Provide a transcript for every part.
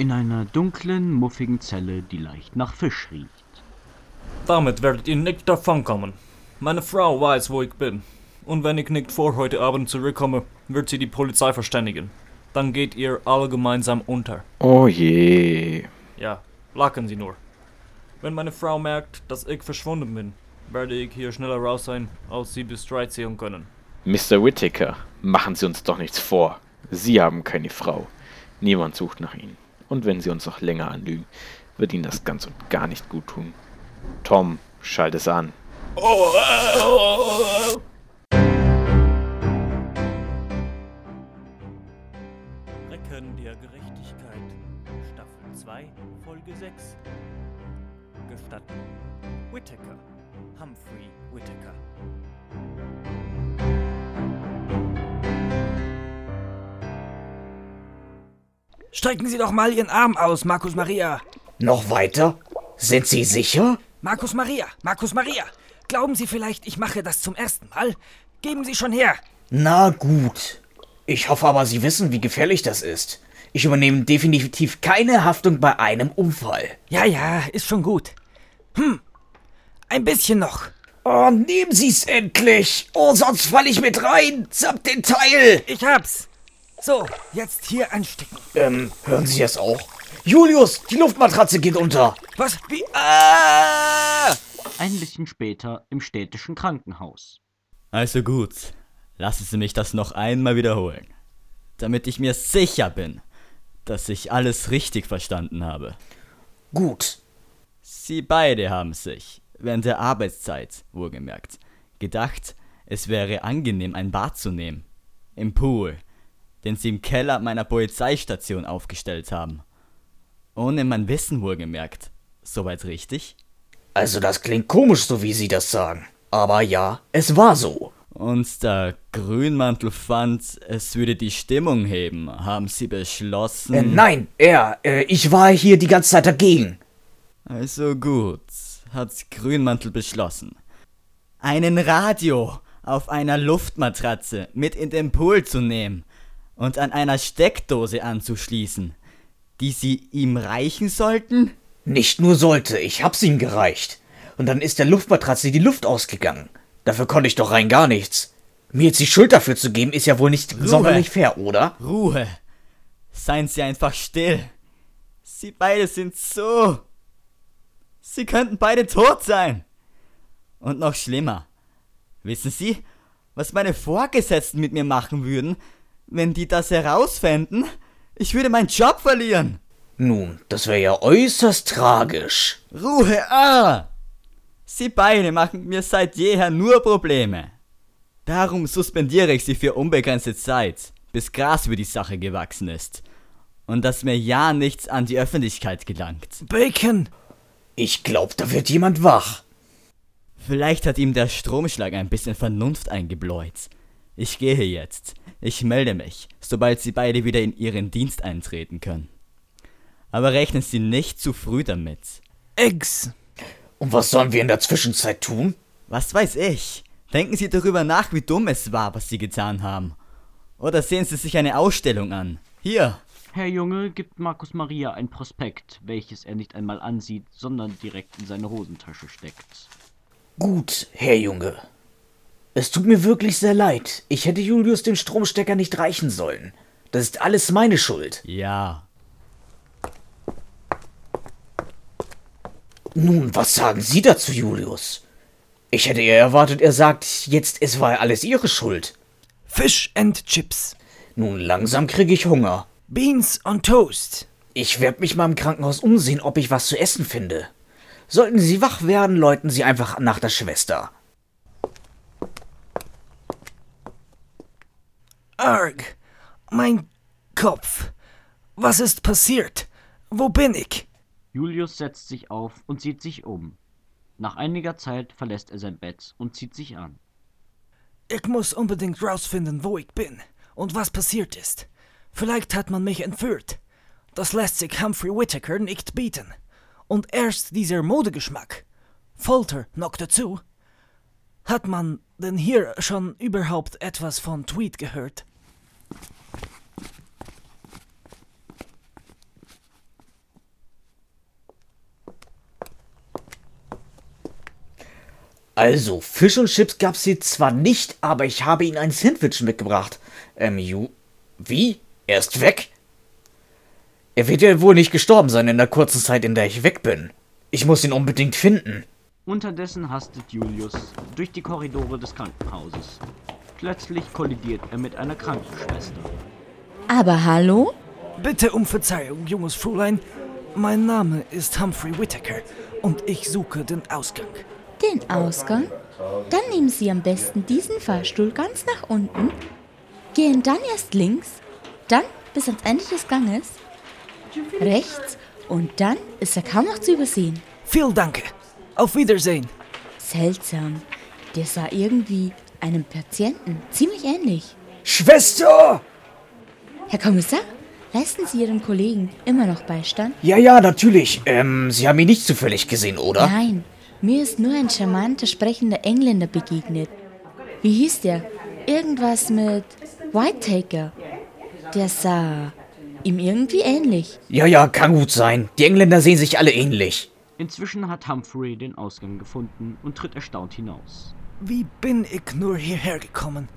In einer dunklen, muffigen Zelle, die leicht nach Fisch riecht. Damit werdet ihr nicht davonkommen. Meine Frau weiß, wo ich bin. Und wenn ich nicht vor heute Abend zurückkomme, wird sie die Polizei verständigen. Dann geht ihr alle gemeinsam unter. Oh je. Ja, lachen Sie nur. Wenn meine Frau merkt, dass ich verschwunden bin, werde ich hier schneller raus sein, als Sie bis drei zählen können. Mr. Whittaker, machen Sie uns doch nichts vor. Sie haben keine Frau. Niemand sucht nach Ihnen. Und wenn Sie uns noch länger anlügen, wird Ihnen das ganz und gar nicht gut tun. Tom, schalt es an. Recken der Gerechtigkeit, Staffel 2, Folge 6. Gestatten. Whittaker. Humphrey Whittaker. Strecken Sie doch mal Ihren Arm aus, Markus Maria. Noch weiter? Sind Sie sicher? Markus Maria, Markus Maria. Glauben Sie vielleicht, ich mache das zum ersten Mal? Geben Sie schon her. Na gut. Ich hoffe aber, Sie wissen, wie gefährlich das ist. Ich übernehme definitiv keine Haftung bei einem Unfall. Ja, ja, ist schon gut. Hm, ein bisschen noch. Oh, nehmen Sie's endlich! Oh, sonst fall ich mit rein! Samt den Teil! Ich hab's. So, jetzt hier anstecken. Ähm, hören Sie das auch? Julius, die Luftmatratze geht unter! Was? Wie? Ah! Ein bisschen später im städtischen Krankenhaus. Also gut, lassen Sie mich das noch einmal wiederholen, damit ich mir sicher bin, dass ich alles richtig verstanden habe. Gut. Sie beide haben sich, während der Arbeitszeit, wohlgemerkt, gedacht, es wäre angenehm, ein Bad zu nehmen. Im Pool, den sie im Keller meiner Polizeistation aufgestellt haben. Ohne mein Wissen wohlgemerkt. Soweit richtig? Also das klingt komisch, so wie Sie das sagen. Aber ja, es war so. Und da Grünmantel fand, es würde die Stimmung heben, haben sie beschlossen. Äh, nein, er, äh, ich war hier die ganze Zeit dagegen. Also gut, hat Grünmantel beschlossen. Einen Radio auf einer Luftmatratze mit in den Pool zu nehmen und an einer Steckdose anzuschließen, die sie ihm reichen sollten? Nicht nur sollte, ich hab's ihm gereicht. Und dann ist der Luftmatratze die Luft ausgegangen. Dafür konnte ich doch rein gar nichts. Mir jetzt die Schuld dafür zu geben, ist ja wohl nicht sonderlich fair, oder? Ruhe! Seien Sie einfach still! Sie beide sind so. Sie könnten beide tot sein! Und noch schlimmer. Wissen Sie, was meine Vorgesetzten mit mir machen würden, wenn die das herausfänden? Ich würde meinen Job verlieren! Nun, das wäre ja äußerst tragisch. Ruhe, ah! Sie beide machen mir seit jeher nur Probleme. Darum suspendiere ich sie für unbegrenzte Zeit, bis Gras über die Sache gewachsen ist. Und dass mir ja nichts an die Öffentlichkeit gelangt. Bacon! Ich glaub, da wird jemand wach. Vielleicht hat ihm der Stromschlag ein bisschen Vernunft eingebläut. Ich gehe jetzt. Ich melde mich, sobald Sie beide wieder in Ihren Dienst eintreten können. Aber rechnen Sie nicht zu früh damit. Eggs! Und was sollen wir in der Zwischenzeit tun? Was weiß ich? Denken Sie darüber nach, wie dumm es war, was Sie getan haben. Oder sehen Sie sich eine Ausstellung an. Hier. Herr Junge gibt Markus Maria ein Prospekt, welches er nicht einmal ansieht, sondern direkt in seine Hosentasche steckt. Gut, Herr Junge. Es tut mir wirklich sehr leid. Ich hätte Julius den Stromstecker nicht reichen sollen. Das ist alles meine Schuld. Ja. Nun, was sagen Sie dazu, Julius? Ich hätte eher erwartet, er sagt jetzt, es war alles Ihre Schuld. Fish and Chips. Nun, langsam kriege ich Hunger. Beans on Toast. Ich werde mich mal im Krankenhaus umsehen, ob ich was zu essen finde. Sollten Sie wach werden, läuten Sie einfach nach der Schwester. Arg! Mein Kopf! Was ist passiert? Wo bin ich? Julius setzt sich auf und sieht sich um. Nach einiger Zeit verlässt er sein Bett und zieht sich an. Ich muss unbedingt rausfinden, wo ich bin und was passiert ist. Vielleicht hat man mich entführt. Das lässt sich Humphrey Whittaker nicht bieten. Und erst dieser Modegeschmack. Folter noch dazu. Hat man denn hier schon überhaupt etwas von Tweet gehört? Also, Fisch und Chips gab's hier zwar nicht, aber ich habe Ihnen ein Sandwich mitgebracht. Ähm, Ju. Wie? Er ist weg? Er wird ja wohl nicht gestorben sein in der kurzen Zeit, in der ich weg bin. Ich muss ihn unbedingt finden. Unterdessen hastet Julius durch die Korridore des Krankenhauses. Plötzlich kollidiert er mit einer Krankenschwester. Aber hallo? Bitte um Verzeihung, junges Fräulein. Mein Name ist Humphrey Whittaker und ich suche den Ausgang. Den Ausgang? Dann nehmen Sie am besten diesen Fahrstuhl ganz nach unten, gehen dann erst links, dann bis ans Ende des Ganges, rechts und dann ist er kaum noch zu übersehen. Vielen Dank. Auf Wiedersehen. Seltsam. Der sah irgendwie einem Patienten ziemlich ähnlich. Schwester! Herr Kommissar, leisten Sie Ihrem Kollegen immer noch Beistand? Ja, ja, natürlich. Ähm, Sie haben ihn nicht zufällig gesehen, oder? Nein, mir ist nur ein charmanter sprechender Engländer begegnet. Wie hieß der? Irgendwas mit Whitaker. Der sah ihm irgendwie ähnlich. Ja, ja, kann gut sein. Die Engländer sehen sich alle ähnlich. Inzwischen hat Humphrey den Ausgang gefunden und tritt erstaunt hinaus. Wie bin ich nur hierher gekommen?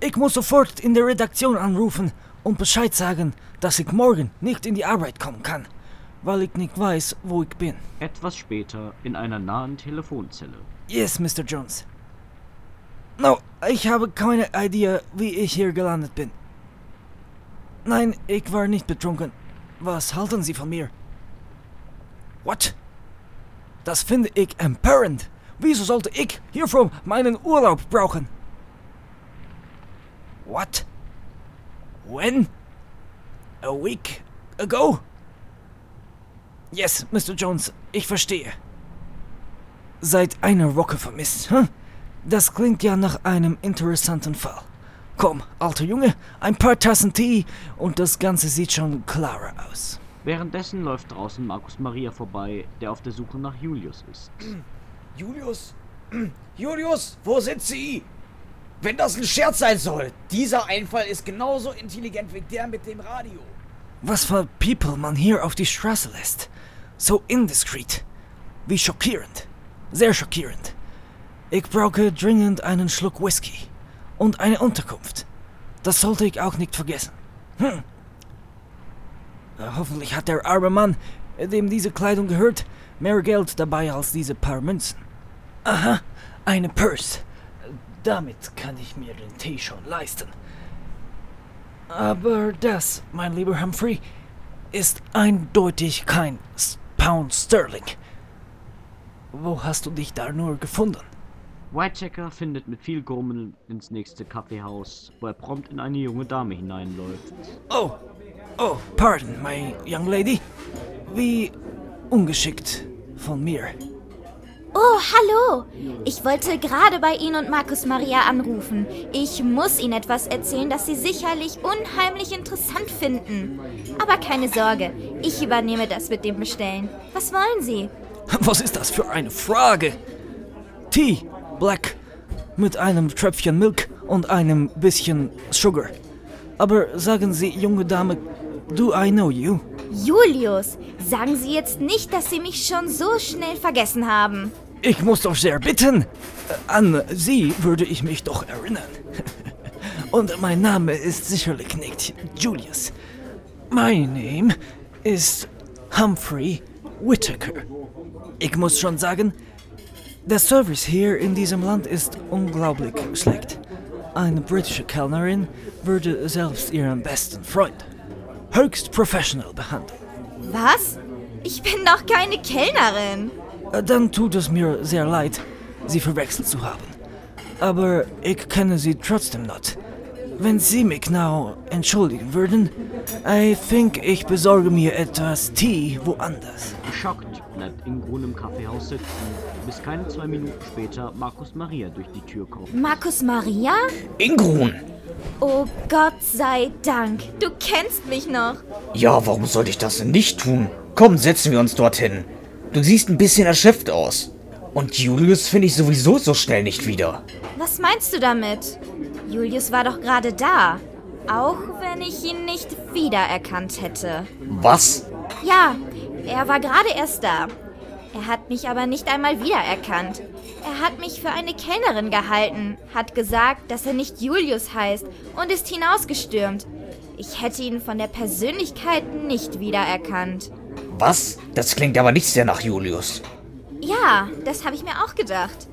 Ich muss sofort in der Redaktion anrufen und Bescheid sagen, dass ich morgen nicht in die Arbeit kommen kann, weil ich nicht weiß, wo ich bin. Etwas später in einer nahen Telefonzelle. Yes, Mr. Jones. No, ich habe keine Idee, wie ich hier gelandet bin. Nein, ich war nicht betrunken. Was halten Sie von mir? What? Das finde ich empörend. Wieso sollte ich hierfür meinen Urlaub brauchen? What? When? A week ago? Yes, Mr. Jones, ich verstehe. Seit einer Woche vermisst, hm? Das klingt ja nach einem interessanten Fall. Komm, alter Junge, ein paar Tassen Tee und das Ganze sieht schon klarer aus. Währenddessen läuft draußen Markus Maria vorbei, der auf der Suche nach Julius ist. Julius? Julius, wo sind Sie? Wenn das ein Scherz sein soll, dieser Einfall ist genauso intelligent wie der mit dem Radio. Was für People man hier auf die Straße lässt. So indiskret. Wie schockierend. Sehr schockierend. Ich brauche dringend einen Schluck Whisky. Und eine Unterkunft. Das sollte ich auch nicht vergessen. Hm. Äh, Hoffentlich hat der arme Mann, dem diese Kleidung gehört, mehr Geld dabei als diese paar Münzen. Aha, eine Purse. Damit kann ich mir den Tee schon leisten. Aber das, mein lieber Humphrey, ist eindeutig kein Pound Sterling. Wo hast du dich da nur gefunden? Whitechecker findet mit viel Grummeln ins nächste Kaffeehaus, wo er prompt in eine junge Dame hineinläuft. Oh, oh, pardon, my young lady. Wie ungeschickt von mir. Oh, hallo! Ich wollte gerade bei Ihnen und Markus Maria anrufen. Ich muss Ihnen etwas erzählen, das Sie sicherlich unheimlich interessant finden. Aber keine Sorge, ich übernehme das mit dem Bestellen. Was wollen Sie? Was ist das für eine Frage? Tee, Black, mit einem Tröpfchen Milk und einem bisschen Sugar. Aber sagen Sie, junge Dame, do I know you? Julius, sagen Sie jetzt nicht, dass Sie mich schon so schnell vergessen haben. Ich muss doch sehr bitten. An Sie würde ich mich doch erinnern. Und mein Name ist sicherlich nicht Julius. My name ist Humphrey Whittaker. Ich muss schon sagen, der Service hier in diesem Land ist unglaublich schlecht. Eine britische Kellnerin würde selbst ihren besten Freund höchst professional behandeln. Was? Ich bin doch keine Kellnerin. Äh, Dann tut es mir sehr leid, Sie verwechselt zu haben. Aber ich kenne Sie trotzdem nicht. Wenn Sie mich genau entschuldigen würden, I think ich besorge mir etwas Tee woanders. Geschockt bleibt Ingrun im Kaffeehaus sitzen, bis keine zwei Minuten später Markus Maria durch die Tür kommt. Markus Maria? Ingrun! Oh Gott sei Dank, du kennst mich noch. Ja, warum sollte ich das denn nicht tun? Komm, setzen wir uns dorthin. Du siehst ein bisschen erschöpft aus. Und Julius finde ich sowieso so schnell nicht wieder. Was meinst du damit? Julius war doch gerade da. Auch wenn ich ihn nicht wiedererkannt hätte. Was? Ja, er war gerade erst da. Er hat mich aber nicht einmal wiedererkannt. Er hat mich für eine Kellnerin gehalten, hat gesagt, dass er nicht Julius heißt und ist hinausgestürmt. Ich hätte ihn von der Persönlichkeit nicht wiedererkannt. Was? Das klingt aber nicht sehr nach Julius. Ja, das habe ich mir auch gedacht.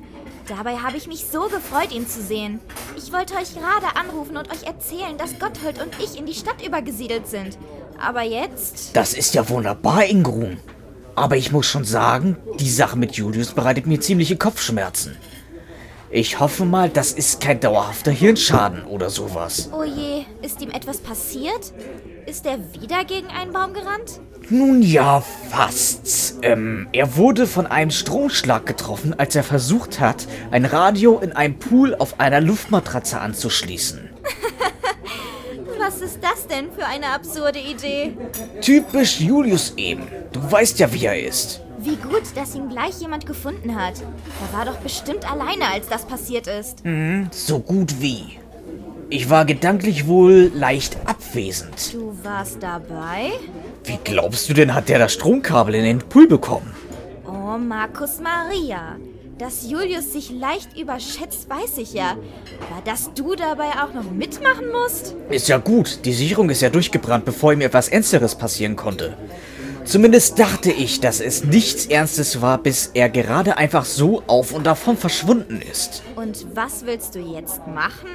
Dabei habe ich mich so gefreut, ihn zu sehen. Ich wollte euch gerade anrufen und euch erzählen, dass Gotthold und ich in die Stadt übergesiedelt sind. Aber jetzt... Das ist ja wunderbar, Ingrun. Aber ich muss schon sagen, die Sache mit Julius bereitet mir ziemliche Kopfschmerzen. Ich hoffe mal, das ist kein dauerhafter Hirnschaden oder sowas. Oh je, ist ihm etwas passiert? Ist er wieder gegen einen Baum gerannt? Nun ja, fast. Ähm, er wurde von einem Stromschlag getroffen, als er versucht hat, ein Radio in einem Pool auf einer Luftmatratze anzuschließen. Was ist das denn für eine absurde Idee? Typisch Julius eben. Du weißt ja, wie er ist. Wie gut, dass ihn gleich jemand gefunden hat. Er war doch bestimmt alleine, als das passiert ist. So gut wie. Ich war gedanklich wohl leicht abwesend. Du warst dabei? Wie glaubst du denn, hat der das Stromkabel in den Pool bekommen? Oh, Markus Maria. Dass Julius sich leicht überschätzt, weiß ich ja. Aber dass du dabei auch noch mitmachen musst? Ist ja gut, die Sicherung ist ja durchgebrannt, bevor ihm etwas Ernsteres passieren konnte. Zumindest dachte ich, dass es nichts Ernstes war, bis er gerade einfach so auf und davon verschwunden ist. Und was willst du jetzt machen?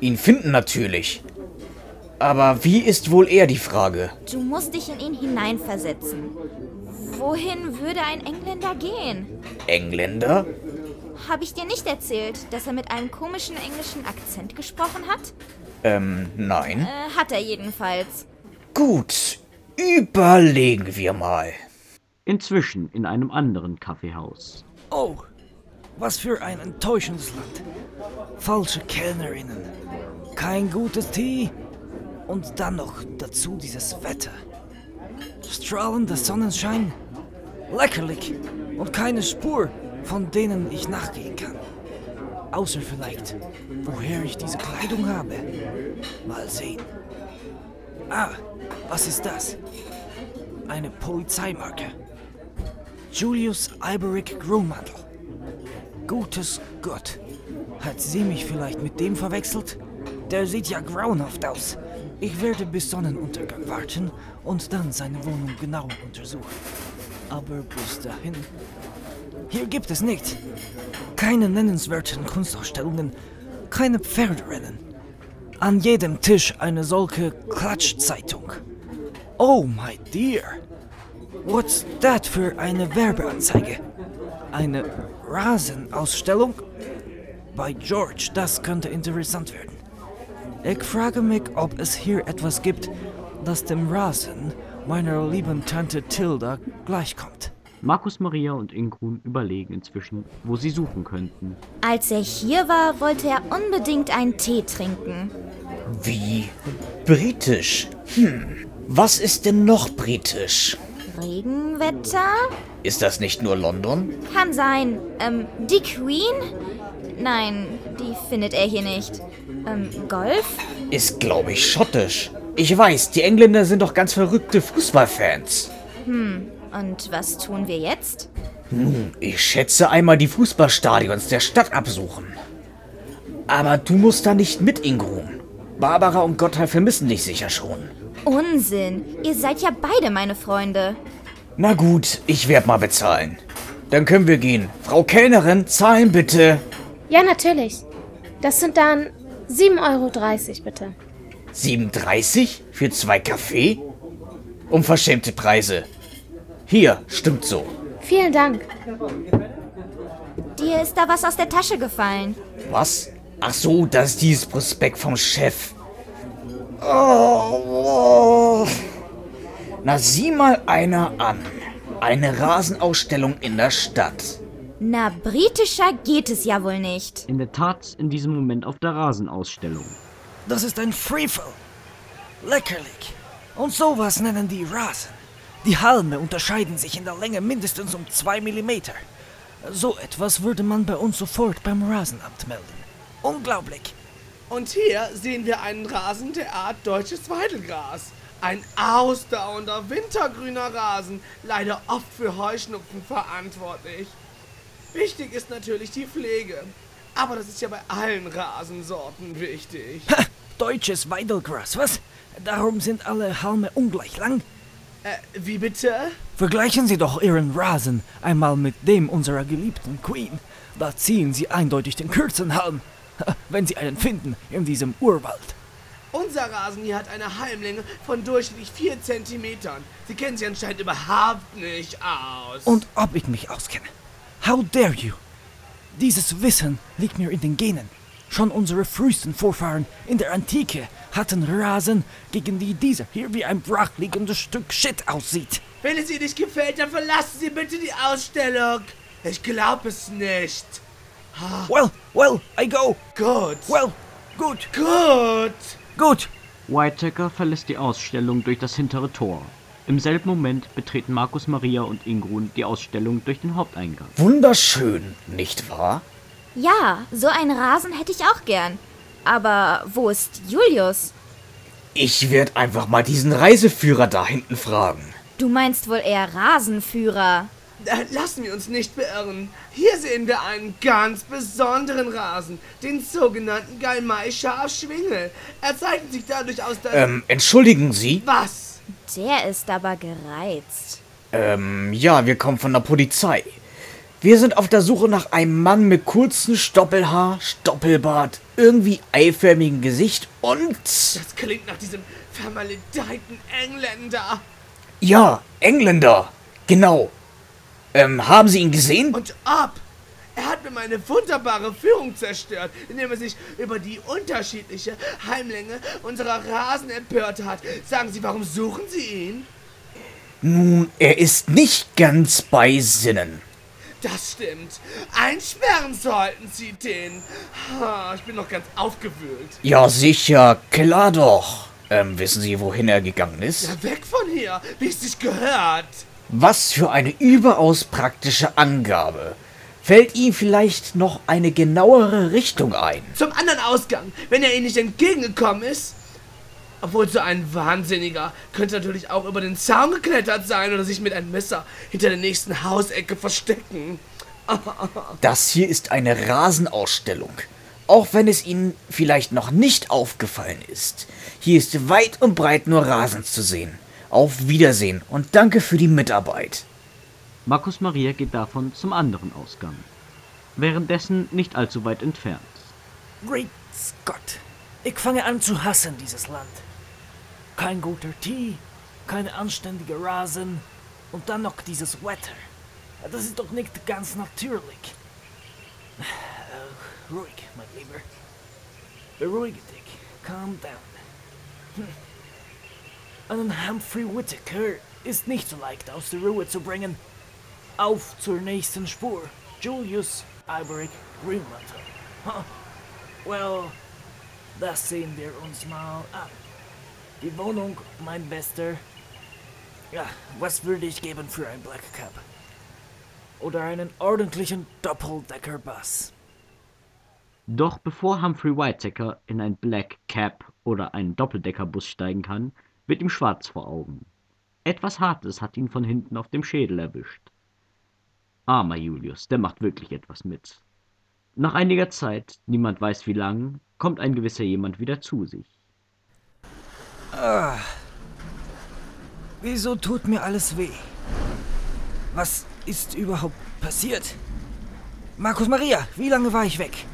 Ihn finden natürlich. Aber wie ist wohl er die Frage? Du musst dich in ihn hineinversetzen. Wohin würde ein Engländer gehen? Engländer? Habe ich dir nicht erzählt, dass er mit einem komischen englischen Akzent gesprochen hat? Ähm, nein. Äh, hat er jedenfalls. Gut, überlegen wir mal. Inzwischen in einem anderen Kaffeehaus. Oh, was für ein enttäuschendes Land. Falsche Kellnerinnen, kein gutes Tee und dann noch dazu dieses Wetter. Strahlender Sonnenschein, leckerlich und keine Spur, von denen ich nachgehen kann. Außer vielleicht, woher ich diese Kleidung habe. Mal sehen. Ah, was ist das? Eine Polizeimarke. Julius Alberic Grunmantel. Gutes Gott. Hat sie mich vielleicht mit dem verwechselt? Der sieht ja grauenhaft aus. Ich werde bis Sonnenuntergang warten und dann seine Wohnung genau untersuchen. Aber bis dahin. Hier gibt es nichts. Keine nennenswerten Kunstausstellungen, keine Pferderennen. An jedem Tisch eine solche Klatschzeitung. Oh, my dear. What's that für eine Werbeanzeige? Eine Rasenausstellung? Bei George, das könnte interessant werden. Ich frage mich, ob es hier etwas gibt, das dem Rasen meiner lieben Tante Tilda gleichkommt. Markus Maria und Ingrun überlegen inzwischen, wo sie suchen könnten. Als er hier war, wollte er unbedingt einen Tee trinken. Wie britisch? Hm, was ist denn noch britisch? Regenwetter? Ist das nicht nur London? Kann sein. Ähm, die Queen? Nein, die findet er hier nicht. Ähm, Golf? Ist, glaube ich, schottisch. Ich weiß, die Engländer sind doch ganz verrückte Fußballfans. Und was tun wir jetzt? Ich schätze einmal die Fußballstadions der Stadt absuchen. Aber du musst da nicht mit, Ingrun. Barbara und Gotthard vermissen dich sicher schon. Unsinn. Ihr seid ja beide meine Freunde. Na gut, ich werd mal bezahlen. Dann können wir gehen. Frau Kellnerin, zahlen bitte. Ja, natürlich. Das sind dann 7,30 Euro bitte. 37 für zwei Kaffee? Unverschämte Preise. Hier, stimmt so. Vielen Dank. Dir ist da was aus der Tasche gefallen. Was? Ach so, das ist dieses Prospekt vom Chef. Oh, oh. Na, sieh mal einer an. Eine Rasenausstellung in der Stadt. Na, britischer geht es ja wohl nicht. In der Tat in diesem Moment auf der Rasenausstellung. Das ist ein Freefall. Leckerlich. Und sowas nennen die Rasen. Die Halme unterscheiden sich in der Länge mindestens um 2 mm. So etwas würde man bei uns sofort beim Rasenamt melden. Unglaublich. Und hier sehen wir einen Rasen der Art deutsches Weidelgras. Ein ausdauernder, wintergrüner Rasen, leider oft für Heuschnupfen verantwortlich. Wichtig ist natürlich die Pflege. Aber das ist ja bei allen Rasensorten wichtig. Ha, deutsches Weidelgras, was? Darum sind alle Halme ungleich lang? Äh, wie bitte? Vergleichen Sie doch Ihren Rasen einmal mit dem unserer geliebten Queen. Da ziehen Sie eindeutig den kürzeren Halm, wenn Sie einen finden in diesem Urwald. Unser Rasen hier hat eine Halmlänge von durchschnittlich 4 cm. Sie kennen sich anscheinend überhaupt nicht aus. Und ob ich mich auskenne. How dare you? Dieses Wissen liegt mir in den Genen. Schon unsere frühesten Vorfahren in der Antike hatten Rasen, gegen die dieser hier wie ein brachliegendes Stück Shit aussieht. Wenn es Ihnen nicht gefällt, dann verlassen Sie bitte die Ausstellung. Ich glaube es nicht. Well, well, I go. Gut. Well, gut. Gut. Gut. Whitaker verlässt die Ausstellung durch das hintere Tor. Im selben Moment betreten Markus Maria und Ingrun die Ausstellung durch den Haupteingang. Wunderschön, nicht wahr? Ja, so einen Rasen hätte ich auch gern. Aber wo ist Julius? Ich werde einfach mal diesen Reiseführer da hinten fragen. Du meinst wohl eher Rasenführer. Äh, Lassen wir uns nicht beirren. Hier sehen wir einen ganz besonderen Rasen, den sogenannten Galmai-Schafschwingel. Er zeichnet sich dadurch aus, dass... Ähm, entschuldigen Sie? Was? Der ist aber gereizt. Ähm, ja, wir kommen von der Polizei. Wir sind auf der Suche nach einem Mann mit kurzem Stoppelhaar, Stoppelbart, irgendwie eiförmigem Gesicht und... Das klingt nach diesem vermaledeiten Engländer. Ja, Engländer. Genau. Ähm, haben Sie ihn gesehen? Und ab! Er hat mir meine wunderbare Führung zerstört, indem er sich über die unterschiedliche Heimlänge unserer Rasen empört hat. Sagen Sie, warum suchen Sie ihn? Nun, er ist nicht ganz bei Sinnen. Das stimmt. Einsperren sollten Sie den. Ha, ich bin noch ganz aufgewühlt. Ja, sicher, klar doch. Ähm, wissen Sie, wohin er gegangen ist? Ja, weg von hier, wie es sich gehört. Was für eine überaus praktische Angabe. Fällt Ihnen vielleicht noch eine genauere Richtung ein? Zum anderen Ausgang, wenn er Ihnen nicht entgegengekommen ist. Obwohl so ein Wahnsinniger könnte natürlich auch über den Zaun geklettert sein oder sich mit einem Messer hinter der nächsten Hausecke verstecken. Das hier ist eine Rasenausstellung. Auch wenn es Ihnen vielleicht noch nicht aufgefallen ist. Hier ist weit und breit nur Rasen zu sehen. Auf Wiedersehen und danke für die Mitarbeit. Markus Maria geht davon zum anderen Ausgang. Währenddessen nicht allzu weit entfernt. Great Scott. Ich fange an zu hassen dieses Land. Kein guter Tee, keine anständige Rasen und dann noch dieses Wetter. Das ist doch nicht ganz natürlich. Äh, ruhig, mein Lieber. Beruhige dich. Calm down. Hm. Einen Humphrey Whittaker ist nicht so leicht aus der Ruhe zu bringen. Auf zur nächsten Spur. Julius Alberic Greenwater. Huh. Well, das sehen wir uns mal an. Die Wohnung, mein Bester. Ja, was würde ich geben für ein Black Cab? Oder einen ordentlichen Doppeldecker-Bus? Doch bevor Humphrey Whittaker in ein Black Cab oder einen Doppeldeckerbus steigen kann, wird ihm schwarz vor Augen. Etwas Hartes hat ihn von hinten auf dem Schädel erwischt. Armer Julius, der macht wirklich etwas mit. Nach einiger Zeit, niemand weiß wie lang, kommt ein gewisser jemand wieder zu sich. Ah. Wieso tut mir alles weh? Was ist überhaupt passiert? Markus Maria, wie lange war ich weg?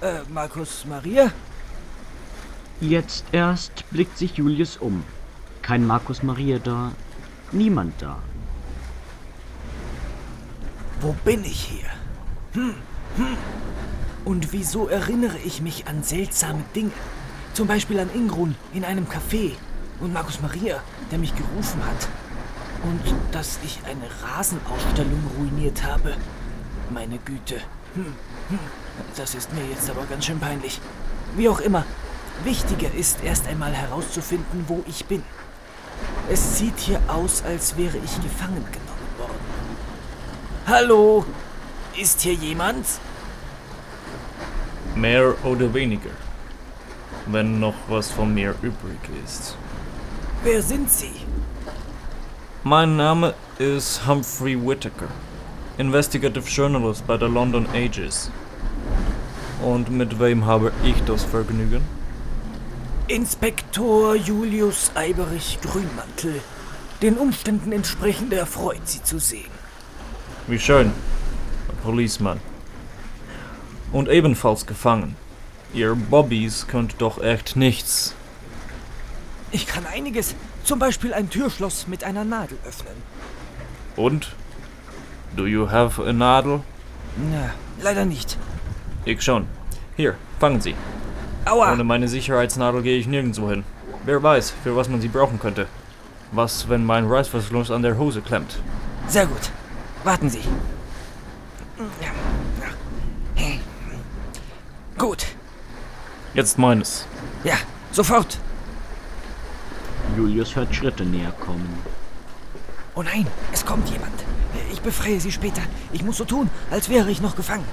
Äh, Markus Maria? Jetzt erst blickt sich Julius um. Kein Markus Maria da, niemand da. Wo bin ich hier? Hm, hm. Und wieso erinnere ich mich an seltsame Dinge? Zum Beispiel an Ingrun in einem Café und Markus Maria, der mich gerufen hat. Und dass ich eine Rasenausstellung ruiniert habe. Meine Güte. Hm, hm. Das ist mir jetzt aber ganz schön peinlich. Wie auch immer, wichtiger ist erst einmal herauszufinden, wo ich bin. Es sieht hier aus, als wäre ich gefangen genommen. Hallo? Ist hier jemand? Mehr oder weniger. Wenn noch was von mir übrig ist. Wer sind Sie? Mein Name ist Humphrey Whittaker. Investigative Journalist bei der London Ages. Und mit wem habe ich das Vergnügen? Inspektor Julius Eiberich Grünmantel. Den Umständen entsprechend erfreut, Sie zu sehen. Wie schön. Ein Policeman. Und ebenfalls gefangen. Ihr Bobbys könnt doch echt nichts. Ich kann einiges, zum Beispiel ein Türschloss mit einer Nadel öffnen. Und? Do you have a Nadel? Na, leider nicht. Ich schon. Hier, fangen Sie. Aua! Ohne meine Sicherheitsnadel gehe ich nirgendwo hin. Wer weiß, für was man sie brauchen könnte. Was, wenn mein Reißverschluss an der Hose klemmt? Sehr gut. Warten Sie. Gut. Jetzt meines. Ja, sofort. Julius hört Schritte näher kommen. Oh nein, es kommt jemand. Ich befreie Sie später. Ich muss so tun, als wäre ich noch gefangen.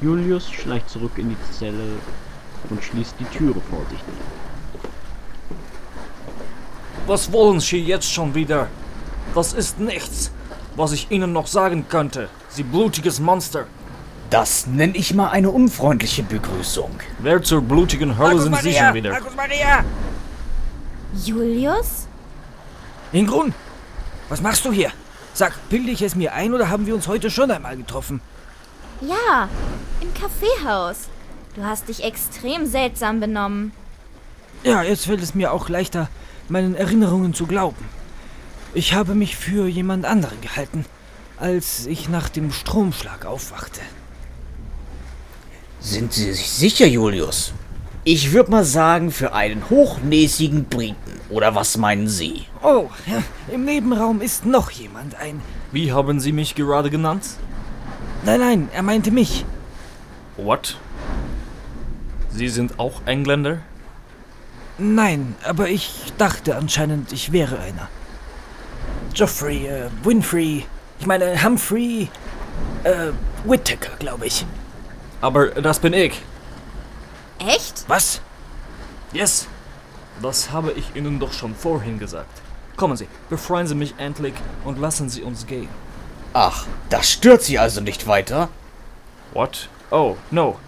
Julius schleicht zurück in die Zelle und schließt die Türe vorsichtig. Was wollen Sie jetzt schon wieder? Das ist nichts, was ich Ihnen noch sagen könnte, Sie blutiges Monster. Das nenne ich mal eine unfreundliche Begrüßung. Wer zur blutigen Hölle sind Sie schon wieder? Markus Maria! Julius? Ingrun, was machst du hier? Sag, bilde ich es mir ein oder haben wir uns heute schon einmal getroffen? Ja, im Kaffeehaus. Du hast dich extrem seltsam benommen. Ja, jetzt fällt es mir auch leichter, meinen Erinnerungen zu glauben. Ich habe mich für jemand anderen gehalten, als ich nach dem Stromschlag aufwachte. Sind Sie sich sicher, Julius? Ich würde mal sagen, für einen hochnäsigen Briten. Oder was meinen Sie? Oh, im Nebenraum ist noch jemand, ein... Wie haben Sie mich gerade genannt? Nein, nein, er meinte mich. What? Sie sind auch Engländer? Nein, aber ich dachte anscheinend, ich wäre einer. Geoffrey, äh, Winfrey, ich meine Humphrey, äh, Whittaker, glaube ich. Aber das bin ich. Echt? Was? Yes. Das habe ich Ihnen doch schon vorhin gesagt. Kommen Sie, befreien Sie mich endlich und lassen Sie uns gehen. Ach, das stört Sie also nicht weiter? What? Oh, no.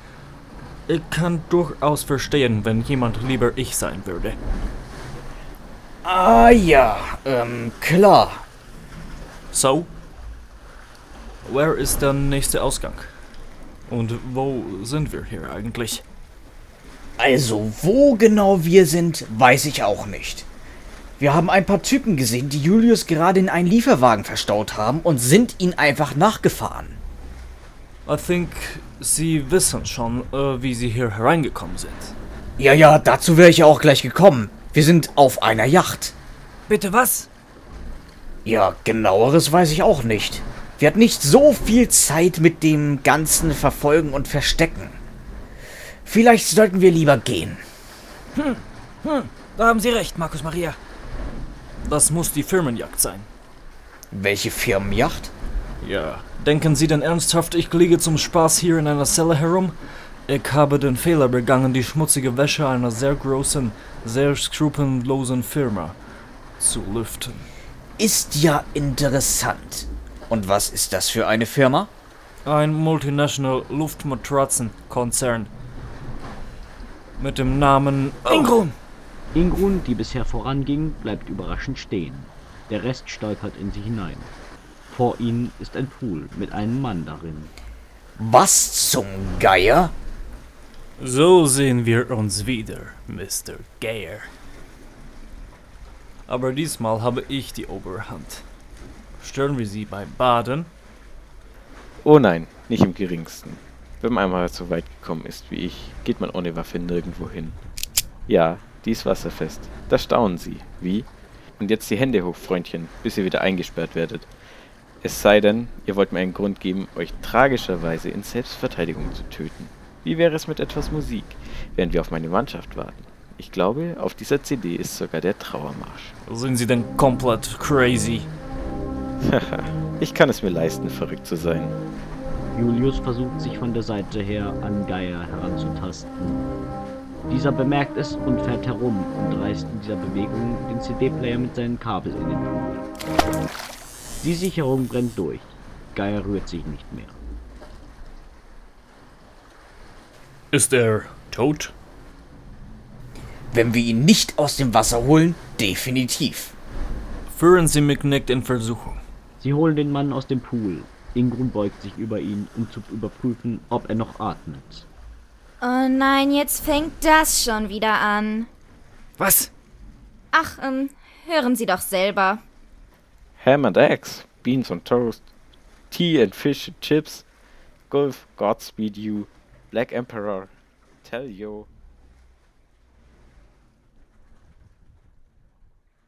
Ich kann durchaus verstehen, wenn jemand lieber ich sein würde. Ah ja, ähm, klar. So? Where ist der nächste Ausgang? Und wo sind wir hier eigentlich? Also, wo genau wir sind, weiß ich auch nicht. Wir haben ein paar Typen gesehen, die Julius gerade in einen Lieferwagen verstaut haben und sind ihn einfach nachgefahren. I think Sie wissen schon, äh, wie Sie hier hereingekommen sind. Ja, ja, dazu wäre ich ja auch gleich gekommen. Wir sind auf einer Yacht. Bitte was? Ja, genaueres weiß ich auch nicht. Wir hatten nicht so viel Zeit mit dem ganzen Verfolgen und Verstecken. Vielleicht sollten wir lieber gehen. Hm, hm, da haben Sie recht, Markus Maria. Das muss die Firmenjagd sein. Welche Firmenjacht? Ja. Denken Sie denn ernsthaft, ich liege zum Spaß hier in einer Zelle herum? Ich habe den Fehler begangen, die schmutzige Wäsche einer sehr großen, sehr skrupellosen Firma zu lüften. Ist ja interessant. Und was ist das für eine Firma? Ein Multinational Luftmatratzenkonzern. Mit dem Namen Ingrun! Ingrun, die bisher voranging, bleibt überraschend stehen. Der Rest stolpert in sie hinein. Vor ihnen ist ein Pool mit einem Mann darin. Was zum Geier? So sehen wir uns wieder, Mr. Geyer. Aber diesmal habe ich die Oberhand. Stören wir Sie beim Baden? Oh nein, nicht im geringsten. Wenn man einmal so weit gekommen ist wie ich, geht man ohne Waffe nirgendwo hin. Ja, die ist wasserfest. Da staunen Sie. Wie? Und jetzt die Hände hoch, Freundchen, bis ihr wieder eingesperrt werdet. Es sei denn, ihr wollt mir einen Grund geben, euch tragischerweise in Selbstverteidigung zu töten. Wie wäre es mit etwas Musik, während wir auf meine Mannschaft warten? Ich glaube, auf dieser CD ist sogar der Trauermarsch. Sind Sie denn komplett crazy? Haha, ich kann es mir leisten, verrückt zu sein. Julius versucht sich von der Seite her an Geier heranzutasten. Dieser bemerkt es und fährt herum und reißt in dieser Bewegung den CD-Player mit seinen Kabel in den Pool. Die Sicherung brennt durch. Geier rührt sich nicht mehr. Ist er tot? Wenn wir ihn nicht aus dem Wasser holen, definitiv. Führen Sie mich nicht in Versuchung. Sie holen den Mann aus dem Pool. Ingrun beugt sich über ihn, um zu überprüfen, ob er noch atmet. Oh nein, jetzt fängt das schon wieder an. Was? Ach, ähm, hören Sie doch selber. Ham and eggs, beans on toast, tea and fish and chips, Gulf, Godspeed you, Black Emperor, tell yo,